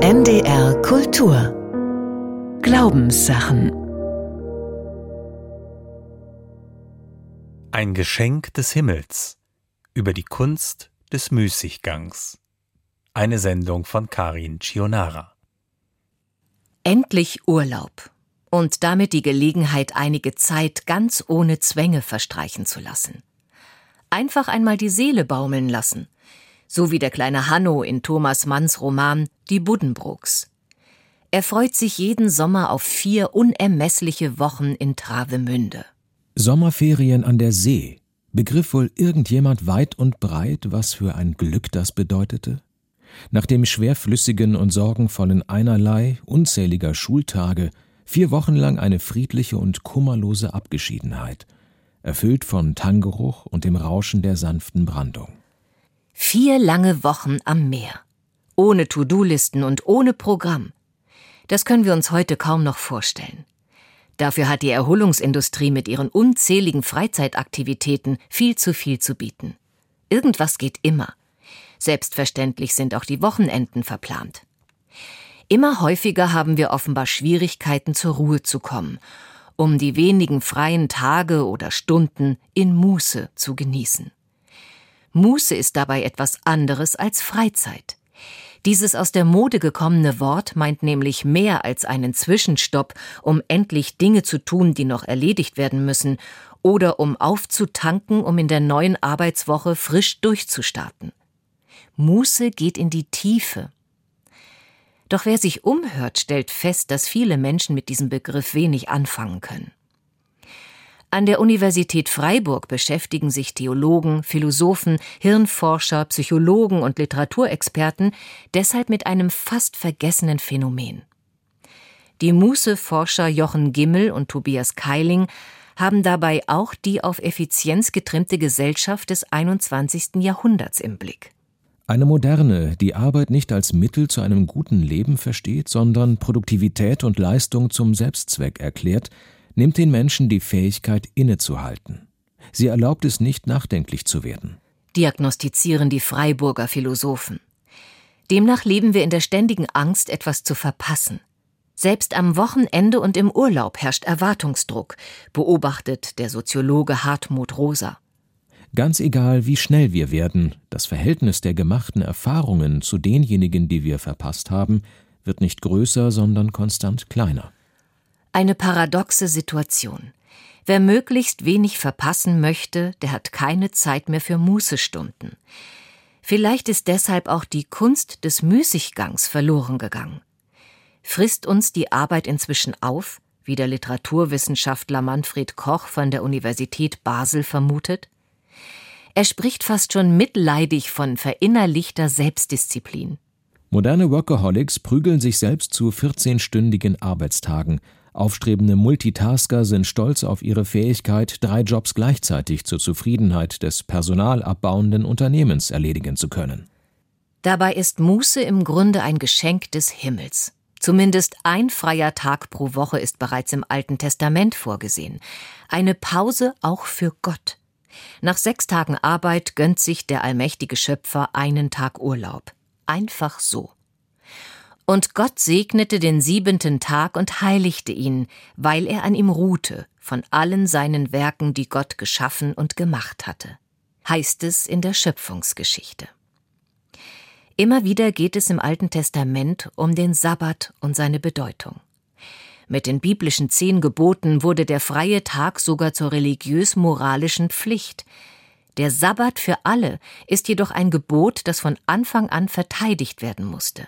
NDR Kultur Glaubenssachen Ein Geschenk des Himmels über die Kunst des Müßiggangs. Eine Sendung von Karin Chionara. Endlich Urlaub und damit die Gelegenheit, einige Zeit ganz ohne Zwänge verstreichen zu lassen. Einfach einmal die Seele baumeln lassen, so wie der kleine Hanno in Thomas Manns Roman Die Buddenbrooks. Er freut sich jeden Sommer auf vier unermessliche Wochen in Travemünde. Sommerferien an der See. Begriff wohl irgendjemand weit und breit, was für ein Glück das bedeutete? Nach dem schwerflüssigen und sorgenvollen Einerlei unzähliger Schultage vier Wochen lang eine friedliche und kummerlose Abgeschiedenheit, erfüllt von Tanggeruch und dem Rauschen der sanften Brandung. Vier lange Wochen am Meer. Ohne To-Do-Listen und ohne Programm. Das können wir uns heute kaum noch vorstellen. Dafür hat die Erholungsindustrie mit ihren unzähligen Freizeitaktivitäten viel zu viel zu bieten. Irgendwas geht immer. Selbstverständlich sind auch die Wochenenden verplant. Immer häufiger haben wir offenbar Schwierigkeiten, zur Ruhe zu kommen, um die wenigen freien Tage oder Stunden in Muße zu genießen. Muße ist dabei etwas anderes als Freizeit. Dieses aus der Mode gekommene Wort meint nämlich mehr als einen Zwischenstopp, um endlich Dinge zu tun, die noch erledigt werden müssen, oder um aufzutanken, um in der neuen Arbeitswoche frisch durchzustarten. Muße geht in die Tiefe, doch wer sich umhört, stellt fest, dass viele Menschen mit diesem Begriff wenig anfangen können. An der Universität Freiburg beschäftigen sich Theologen, Philosophen, Hirnforscher, Psychologen und Literaturexperten deshalb mit einem fast vergessenen Phänomen. Die Muße-Forscher Jochen Gimmel und Tobias Keiling haben dabei auch die auf Effizienz getrimmte Gesellschaft des 21. Jahrhunderts im Blick. Eine moderne, die Arbeit nicht als Mittel zu einem guten Leben versteht, sondern Produktivität und Leistung zum Selbstzweck erklärt, nimmt den Menschen die Fähigkeit innezuhalten. Sie erlaubt es nicht, nachdenklich zu werden. Diagnostizieren die Freiburger Philosophen. Demnach leben wir in der ständigen Angst, etwas zu verpassen. Selbst am Wochenende und im Urlaub herrscht Erwartungsdruck, beobachtet der Soziologe Hartmut Rosa. Ganz egal, wie schnell wir werden, das Verhältnis der gemachten Erfahrungen zu denjenigen, die wir verpasst haben, wird nicht größer, sondern konstant kleiner. Eine paradoxe Situation. Wer möglichst wenig verpassen möchte, der hat keine Zeit mehr für Mußestunden. Vielleicht ist deshalb auch die Kunst des Müßiggangs verloren gegangen. Frisst uns die Arbeit inzwischen auf, wie der Literaturwissenschaftler Manfred Koch von der Universität Basel vermutet? Er spricht fast schon mitleidig von verinnerlichter Selbstdisziplin. Moderne Workaholics prügeln sich selbst zu 14-stündigen Arbeitstagen. Aufstrebende Multitasker sind stolz auf ihre Fähigkeit, drei Jobs gleichzeitig zur Zufriedenheit des personalabbauenden Unternehmens erledigen zu können. Dabei ist Muße im Grunde ein Geschenk des Himmels. Zumindest ein freier Tag pro Woche ist bereits im Alten Testament vorgesehen. Eine Pause auch für Gott. Nach sechs Tagen Arbeit gönnt sich der allmächtige Schöpfer einen Tag Urlaub. Einfach so. Und Gott segnete den siebenten Tag und heiligte ihn, weil er an ihm ruhte, von allen seinen Werken, die Gott geschaffen und gemacht hatte. Heißt es in der Schöpfungsgeschichte. Immer wieder geht es im Alten Testament um den Sabbat und seine Bedeutung. Mit den biblischen zehn Geboten wurde der freie Tag sogar zur religiös-moralischen Pflicht. Der Sabbat für alle ist jedoch ein Gebot, das von Anfang an verteidigt werden musste.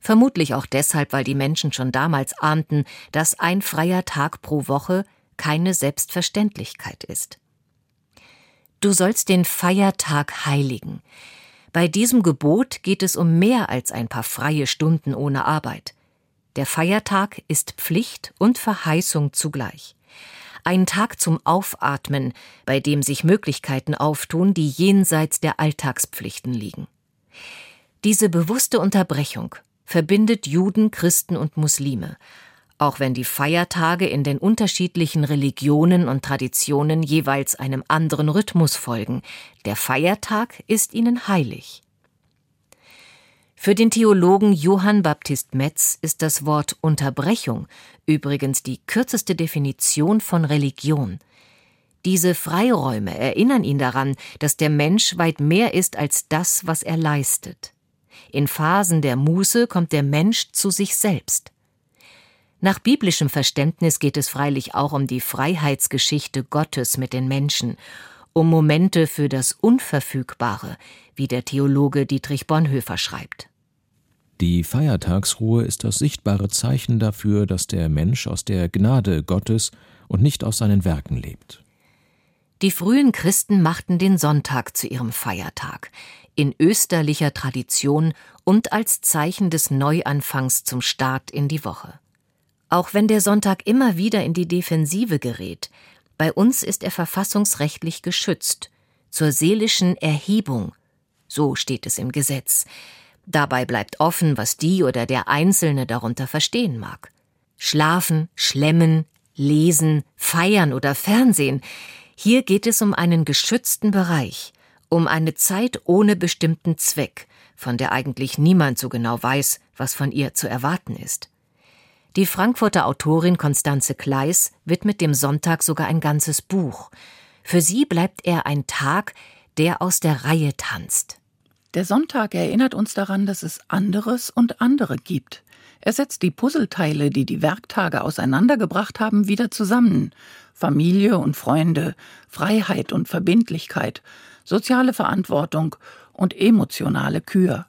Vermutlich auch deshalb, weil die Menschen schon damals ahnten, dass ein freier Tag pro Woche keine Selbstverständlichkeit ist. Du sollst den Feiertag heiligen. Bei diesem Gebot geht es um mehr als ein paar freie Stunden ohne Arbeit. Der Feiertag ist Pflicht und Verheißung zugleich. Ein Tag zum Aufatmen, bei dem sich Möglichkeiten auftun, die jenseits der Alltagspflichten liegen. Diese bewusste Unterbrechung verbindet Juden, Christen und Muslime, auch wenn die Feiertage in den unterschiedlichen Religionen und Traditionen jeweils einem anderen Rhythmus folgen. Der Feiertag ist ihnen heilig. Für den Theologen Johann Baptist Metz ist das Wort Unterbrechung übrigens die kürzeste Definition von Religion. Diese Freiräume erinnern ihn daran, dass der Mensch weit mehr ist als das, was er leistet. In Phasen der Muße kommt der Mensch zu sich selbst. Nach biblischem Verständnis geht es freilich auch um die Freiheitsgeschichte Gottes mit den Menschen, um Momente für das Unverfügbare, wie der Theologe Dietrich Bonhoeffer schreibt. Die Feiertagsruhe ist das sichtbare Zeichen dafür, dass der Mensch aus der Gnade Gottes und nicht aus seinen Werken lebt. Die frühen Christen machten den Sonntag zu ihrem Feiertag, in österlicher Tradition und als Zeichen des Neuanfangs zum Start in die Woche. Auch wenn der Sonntag immer wieder in die Defensive gerät, bei uns ist er verfassungsrechtlich geschützt, zur seelischen Erhebung, so steht es im Gesetz. Dabei bleibt offen, was die oder der Einzelne darunter verstehen mag. Schlafen, schlemmen, lesen, feiern oder Fernsehen, hier geht es um einen geschützten Bereich, um eine Zeit ohne bestimmten Zweck, von der eigentlich niemand so genau weiß, was von ihr zu erwarten ist. Die Frankfurter Autorin Constanze Kleis widmet dem Sonntag sogar ein ganzes Buch. Für sie bleibt er ein Tag, der aus der Reihe tanzt. Der Sonntag erinnert uns daran, dass es anderes und andere gibt. Er setzt die Puzzleteile, die die Werktage auseinandergebracht haben, wieder zusammen. Familie und Freunde, Freiheit und Verbindlichkeit, soziale Verantwortung und emotionale Kür.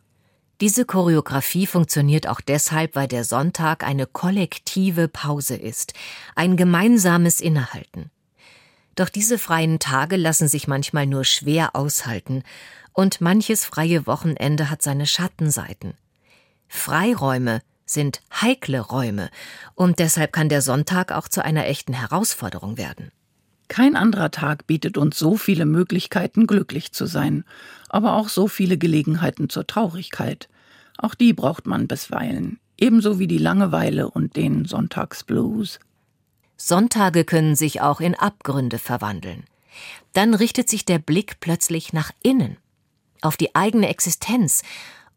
Diese Choreografie funktioniert auch deshalb, weil der Sonntag eine kollektive Pause ist, ein gemeinsames Innehalten. Doch diese freien Tage lassen sich manchmal nur schwer aushalten, und manches freie Wochenende hat seine Schattenseiten. Freiräume sind heikle Räume, und deshalb kann der Sonntag auch zu einer echten Herausforderung werden. Kein anderer Tag bietet uns so viele Möglichkeiten, glücklich zu sein, aber auch so viele Gelegenheiten zur Traurigkeit. Auch die braucht man bisweilen, ebenso wie die Langeweile und den Sonntagsblues. Sonntage können sich auch in Abgründe verwandeln. Dann richtet sich der Blick plötzlich nach innen, auf die eigene Existenz,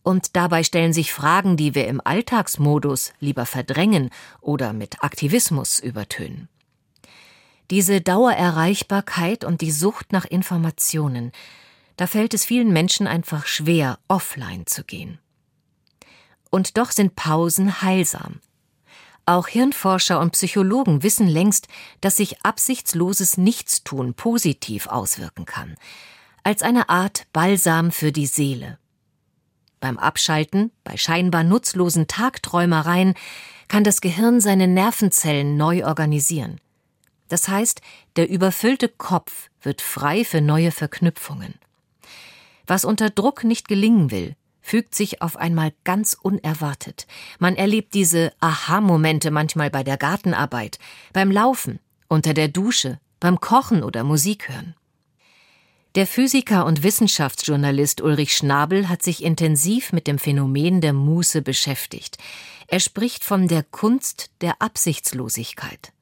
und dabei stellen sich Fragen, die wir im Alltagsmodus lieber verdrängen oder mit Aktivismus übertönen. Diese Dauererreichbarkeit und die Sucht nach Informationen, da fällt es vielen Menschen einfach schwer, offline zu gehen. Und doch sind Pausen heilsam. Auch Hirnforscher und Psychologen wissen längst, dass sich absichtsloses Nichtstun positiv auswirken kann, als eine Art Balsam für die Seele. Beim Abschalten, bei scheinbar nutzlosen Tagträumereien, kann das Gehirn seine Nervenzellen neu organisieren. Das heißt, der überfüllte Kopf wird frei für neue Verknüpfungen. Was unter Druck nicht gelingen will, fügt sich auf einmal ganz unerwartet. Man erlebt diese Aha-Momente manchmal bei der Gartenarbeit, beim Laufen, unter der Dusche, beim Kochen oder Musik hören. Der Physiker und Wissenschaftsjournalist Ulrich Schnabel hat sich intensiv mit dem Phänomen der Muße beschäftigt. Er spricht von der Kunst der Absichtslosigkeit.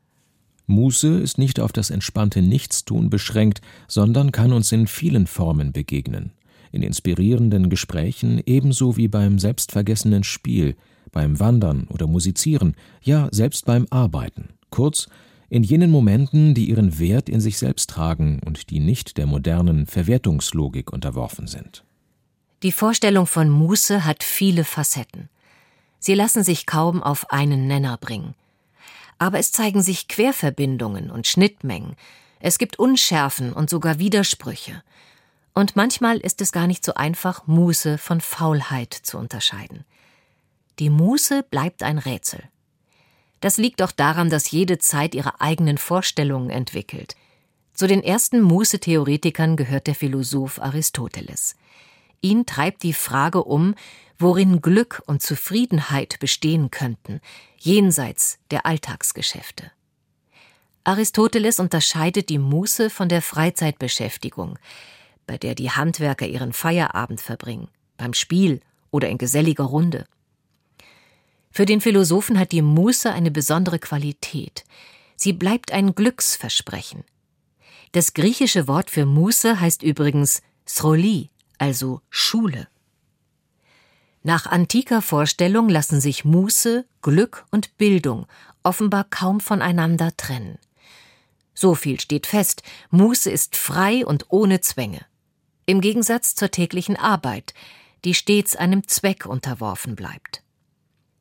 Muße ist nicht auf das entspannte Nichtstun beschränkt, sondern kann uns in vielen Formen begegnen. In inspirierenden Gesprächen ebenso wie beim selbstvergessenen Spiel, beim Wandern oder Musizieren, ja selbst beim Arbeiten. Kurz, in jenen Momenten, die ihren Wert in sich selbst tragen und die nicht der modernen Verwertungslogik unterworfen sind. Die Vorstellung von Muße hat viele Facetten. Sie lassen sich kaum auf einen Nenner bringen aber es zeigen sich Querverbindungen und Schnittmengen, es gibt Unschärfen und sogar Widersprüche. Und manchmal ist es gar nicht so einfach, Muße von Faulheit zu unterscheiden. Die Muße bleibt ein Rätsel. Das liegt auch daran, dass jede Zeit ihre eigenen Vorstellungen entwickelt. Zu den ersten Muße-Theoretikern gehört der Philosoph Aristoteles. Ihn treibt die Frage um, worin Glück und Zufriedenheit bestehen könnten, jenseits der Alltagsgeschäfte. Aristoteles unterscheidet die Muße von der Freizeitbeschäftigung, bei der die Handwerker ihren Feierabend verbringen, beim Spiel oder in geselliger Runde. Für den Philosophen hat die Muße eine besondere Qualität. Sie bleibt ein Glücksversprechen. Das griechische Wort für Muße heißt übrigens Sroli, also Schule. Nach antiker Vorstellung lassen sich Muße, Glück und Bildung offenbar kaum voneinander trennen. So viel steht fest, Muße ist frei und ohne Zwänge. Im Gegensatz zur täglichen Arbeit, die stets einem Zweck unterworfen bleibt.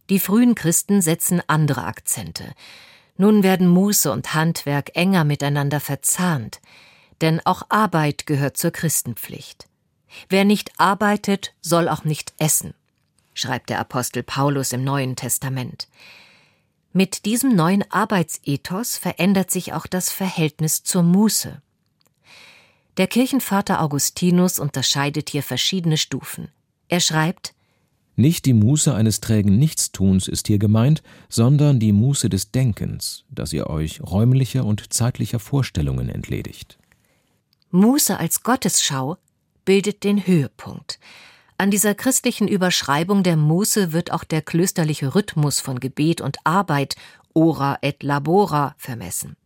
Die frühen Christen setzen andere Akzente. Nun werden Muße und Handwerk enger miteinander verzahnt, denn auch Arbeit gehört zur Christenpflicht. Wer nicht arbeitet, soll auch nicht essen, schreibt der Apostel Paulus im Neuen Testament. Mit diesem neuen Arbeitsethos verändert sich auch das Verhältnis zur Muße. Der Kirchenvater Augustinus unterscheidet hier verschiedene Stufen. Er schreibt Nicht die Muße eines trägen Nichtstuns ist hier gemeint, sondern die Muße des Denkens, dass ihr euch räumlicher und zeitlicher Vorstellungen entledigt. Muße als Gottesschau bildet den Höhepunkt. An dieser christlichen Überschreibung der Muße wird auch der klösterliche Rhythmus von Gebet und Arbeit, ora et labora, vermessen.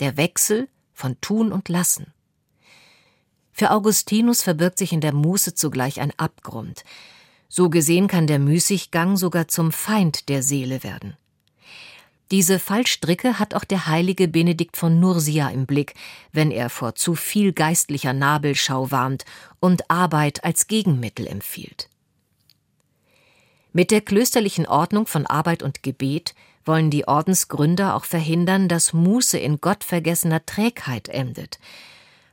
Der Wechsel von Tun und Lassen. Für Augustinus verbirgt sich in der Muße zugleich ein Abgrund. So gesehen kann der Müßiggang sogar zum Feind der Seele werden. Diese Fallstricke hat auch der heilige Benedikt von Nursia im Blick, wenn er vor zu viel geistlicher Nabelschau warnt und Arbeit als Gegenmittel empfiehlt. Mit der klösterlichen Ordnung von Arbeit und Gebet wollen die Ordensgründer auch verhindern, dass Muße in gottvergessener Trägheit endet.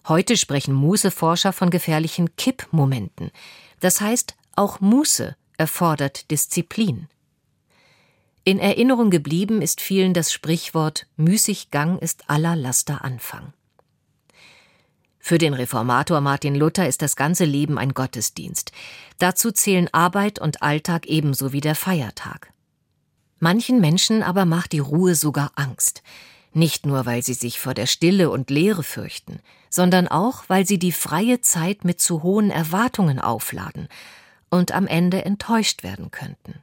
Heute sprechen Mußeforscher von gefährlichen Kippmomenten. Das heißt, auch Muße erfordert Disziplin. In Erinnerung geblieben ist vielen das Sprichwort Müßiggang ist aller Laster Anfang. Für den Reformator Martin Luther ist das ganze Leben ein Gottesdienst. Dazu zählen Arbeit und Alltag ebenso wie der Feiertag. Manchen Menschen aber macht die Ruhe sogar Angst. Nicht nur, weil sie sich vor der Stille und Leere fürchten, sondern auch, weil sie die freie Zeit mit zu hohen Erwartungen aufladen und am Ende enttäuscht werden könnten.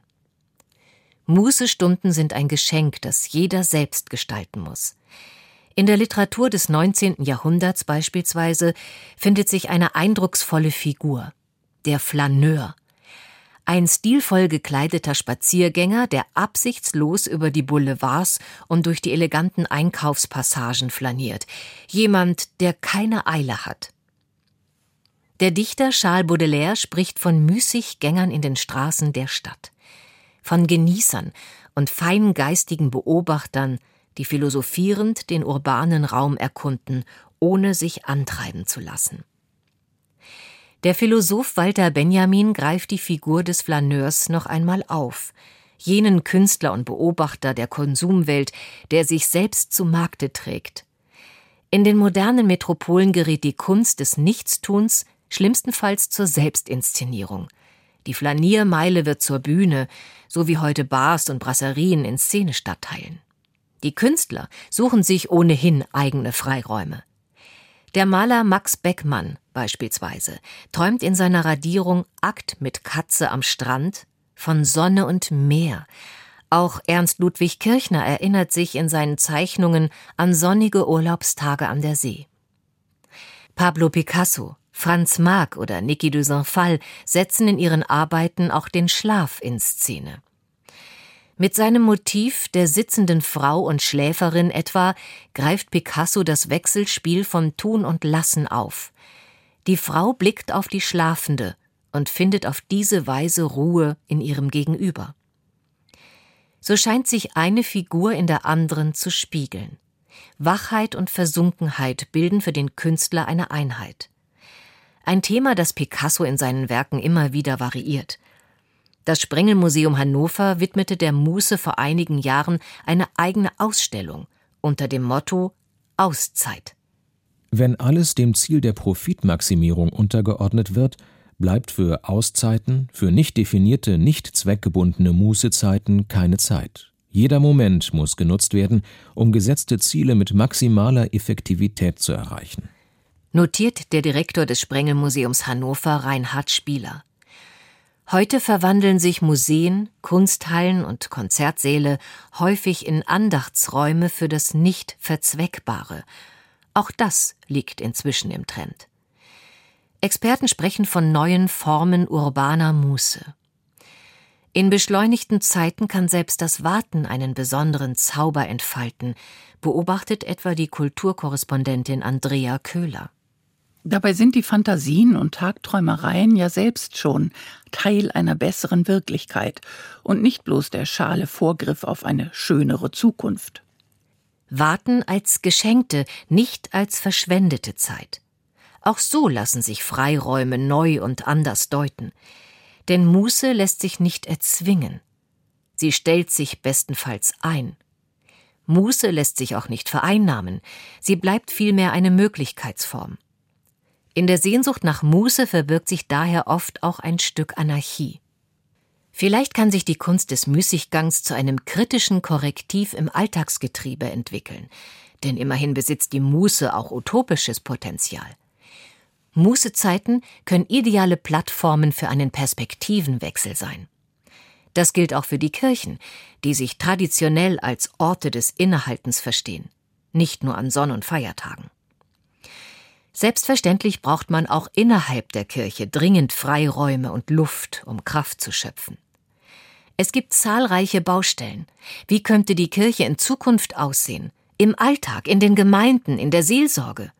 Mußestunden sind ein Geschenk, das jeder selbst gestalten muss. In der Literatur des 19. Jahrhunderts beispielsweise findet sich eine eindrucksvolle Figur, der Flaneur. Ein stilvoll gekleideter Spaziergänger, der absichtslos über die Boulevards und durch die eleganten Einkaufspassagen flaniert. Jemand, der keine Eile hat. Der Dichter Charles Baudelaire spricht von Müßiggängern in den Straßen der Stadt von Genießern und feingeistigen Beobachtern, die philosophierend den urbanen Raum erkunden, ohne sich antreiben zu lassen. Der Philosoph Walter Benjamin greift die Figur des Flaneurs noch einmal auf, jenen Künstler und Beobachter der Konsumwelt, der sich selbst zu Markte trägt. In den modernen Metropolen gerät die Kunst des Nichtstuns schlimmstenfalls zur Selbstinszenierung – die Flaniermeile wird zur Bühne, so wie heute Bars und Brasserien in Szenestadtteilen. Die Künstler suchen sich ohnehin eigene Freiräume. Der Maler Max Beckmann beispielsweise träumt in seiner Radierung Akt mit Katze am Strand von Sonne und Meer. Auch Ernst Ludwig Kirchner erinnert sich in seinen Zeichnungen an sonnige Urlaubstage an der See. Pablo Picasso Franz Marc oder Niki de Saint-Phal setzen in ihren Arbeiten auch den Schlaf in Szene. Mit seinem Motiv der sitzenden Frau und Schläferin etwa greift Picasso das Wechselspiel von Tun und Lassen auf. Die Frau blickt auf die Schlafende und findet auf diese Weise Ruhe in ihrem Gegenüber. So scheint sich eine Figur in der anderen zu spiegeln. Wachheit und Versunkenheit bilden für den Künstler eine Einheit. Ein Thema, das Picasso in seinen Werken immer wieder variiert. Das Sprengelmuseum Hannover widmete der Muße vor einigen Jahren eine eigene Ausstellung unter dem Motto Auszeit. Wenn alles dem Ziel der Profitmaximierung untergeordnet wird, bleibt für Auszeiten, für nicht definierte, nicht zweckgebundene Mußezeiten keine Zeit. Jeder Moment muss genutzt werden, um gesetzte Ziele mit maximaler Effektivität zu erreichen notiert der Direktor des Sprengelmuseums Hannover Reinhard Spieler. Heute verwandeln sich Museen, Kunsthallen und Konzertsäle häufig in Andachtsräume für das nicht Verzweckbare. Auch das liegt inzwischen im Trend. Experten sprechen von neuen Formen urbaner Muße. In beschleunigten Zeiten kann selbst das Warten einen besonderen Zauber entfalten, beobachtet etwa die Kulturkorrespondentin Andrea Köhler. Dabei sind die Fantasien und Tagträumereien ja selbst schon Teil einer besseren Wirklichkeit und nicht bloß der schale Vorgriff auf eine schönere Zukunft. Warten als geschenkte, nicht als verschwendete Zeit. Auch so lassen sich Freiräume neu und anders deuten denn Muße lässt sich nicht erzwingen. Sie stellt sich bestenfalls ein. Muße lässt sich auch nicht vereinnahmen, sie bleibt vielmehr eine Möglichkeitsform. In der Sehnsucht nach Muße verbirgt sich daher oft auch ein Stück Anarchie. Vielleicht kann sich die Kunst des Müßiggangs zu einem kritischen Korrektiv im Alltagsgetriebe entwickeln, denn immerhin besitzt die Muße auch utopisches Potenzial. Mußezeiten können ideale Plattformen für einen Perspektivenwechsel sein. Das gilt auch für die Kirchen, die sich traditionell als Orte des Innehaltens verstehen, nicht nur an Sonn- und Feiertagen. Selbstverständlich braucht man auch innerhalb der Kirche dringend Freiräume und Luft, um Kraft zu schöpfen. Es gibt zahlreiche Baustellen. Wie könnte die Kirche in Zukunft aussehen? Im Alltag, in den Gemeinden, in der Seelsorge?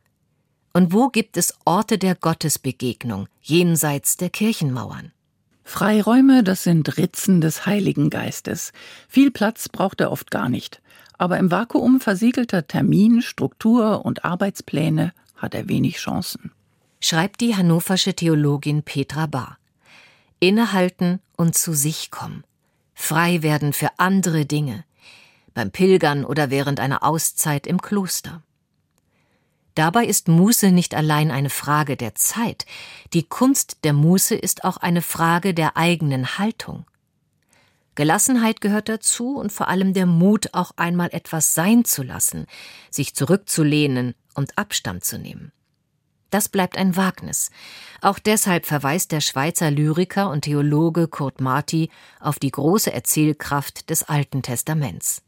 Und wo gibt es Orte der Gottesbegegnung jenseits der Kirchenmauern? Freiräume, das sind Ritzen des Heiligen Geistes. Viel Platz braucht er oft gar nicht. Aber im Vakuum versiegelter Termin, Struktur und Arbeitspläne hat er wenig Chancen. Schreibt die hannoversche Theologin Petra Bahr. Innehalten und zu sich kommen. Frei werden für andere Dinge. Beim Pilgern oder während einer Auszeit im Kloster. Dabei ist Muße nicht allein eine Frage der Zeit, die Kunst der Muße ist auch eine Frage der eigenen Haltung. Gelassenheit gehört dazu und vor allem der Mut, auch einmal etwas sein zu lassen, sich zurückzulehnen und Abstand zu nehmen. Das bleibt ein Wagnis. Auch deshalb verweist der Schweizer Lyriker und Theologe Kurt Marti auf die große Erzählkraft des Alten Testaments.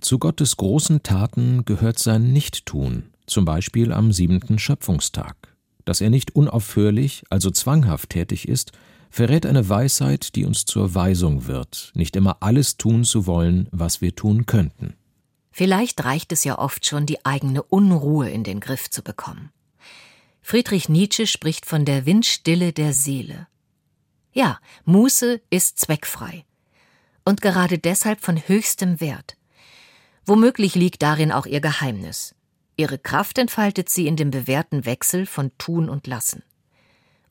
Zu Gottes großen Taten gehört sein Nichttun, zum Beispiel am siebenten Schöpfungstag. Dass er nicht unaufhörlich, also zwanghaft tätig ist, verrät eine Weisheit, die uns zur Weisung wird, nicht immer alles tun zu wollen, was wir tun könnten. Vielleicht reicht es ja oft schon, die eigene Unruhe in den Griff zu bekommen. Friedrich Nietzsche spricht von der Windstille der Seele. Ja, Muße ist zweckfrei. Und gerade deshalb von höchstem Wert. Womöglich liegt darin auch ihr Geheimnis. Ihre Kraft entfaltet sie in dem bewährten Wechsel von Tun und Lassen.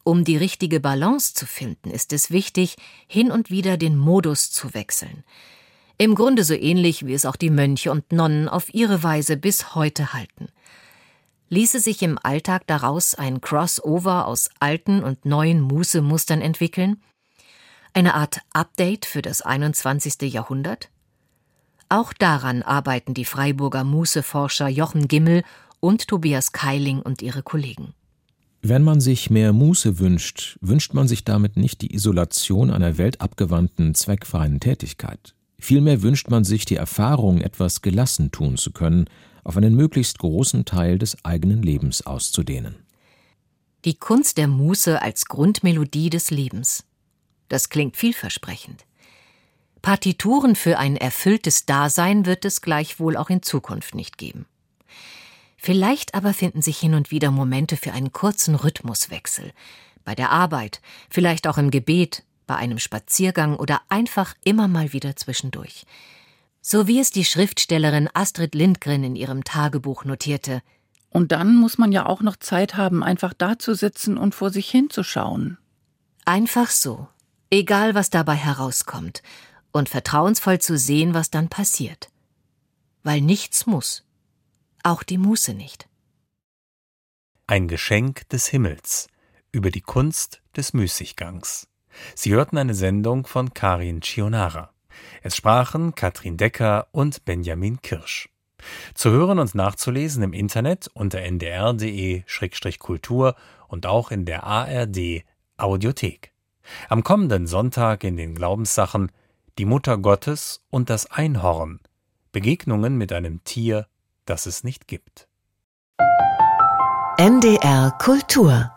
Um die richtige Balance zu finden, ist es wichtig, hin und wieder den Modus zu wechseln. Im Grunde so ähnlich, wie es auch die Mönche und Nonnen auf ihre Weise bis heute halten. Ließe sich im Alltag daraus ein Crossover aus alten und neuen Mußemustern entwickeln? Eine Art Update für das 21. Jahrhundert? Auch daran arbeiten die Freiburger Mußeforscher Jochen Gimmel und Tobias Keiling und ihre Kollegen. Wenn man sich mehr Muße wünscht, wünscht man sich damit nicht die Isolation einer weltabgewandten, zweckfreien Tätigkeit. Vielmehr wünscht man sich die Erfahrung, etwas gelassen tun zu können, auf einen möglichst großen Teil des eigenen Lebens auszudehnen. Die Kunst der Muße als Grundmelodie des Lebens. Das klingt vielversprechend. Partituren für ein erfülltes Dasein wird es gleichwohl auch in Zukunft nicht geben. Vielleicht aber finden sich hin und wieder Momente für einen kurzen Rhythmuswechsel. Bei der Arbeit, vielleicht auch im Gebet, bei einem Spaziergang oder einfach immer mal wieder zwischendurch. So wie es die Schriftstellerin Astrid Lindgren in ihrem Tagebuch notierte. Und dann muss man ja auch noch Zeit haben, einfach dazusitzen und vor sich hinzuschauen. Einfach so, egal was dabei herauskommt, und vertrauensvoll zu sehen, was dann passiert. Weil nichts muss. Auch die Muße nicht. Ein Geschenk des Himmels über die Kunst des Müßiggangs. Sie hörten eine Sendung von Karin Chionara. Es sprachen Katrin Decker und Benjamin Kirsch. Zu hören und nachzulesen im Internet unter ndr.de-kultur und auch in der ARD Audiothek. Am kommenden Sonntag in den Glaubenssachen die Mutter Gottes und das Einhorn, Begegnungen mit einem Tier, das es nicht gibt. NDR Kultur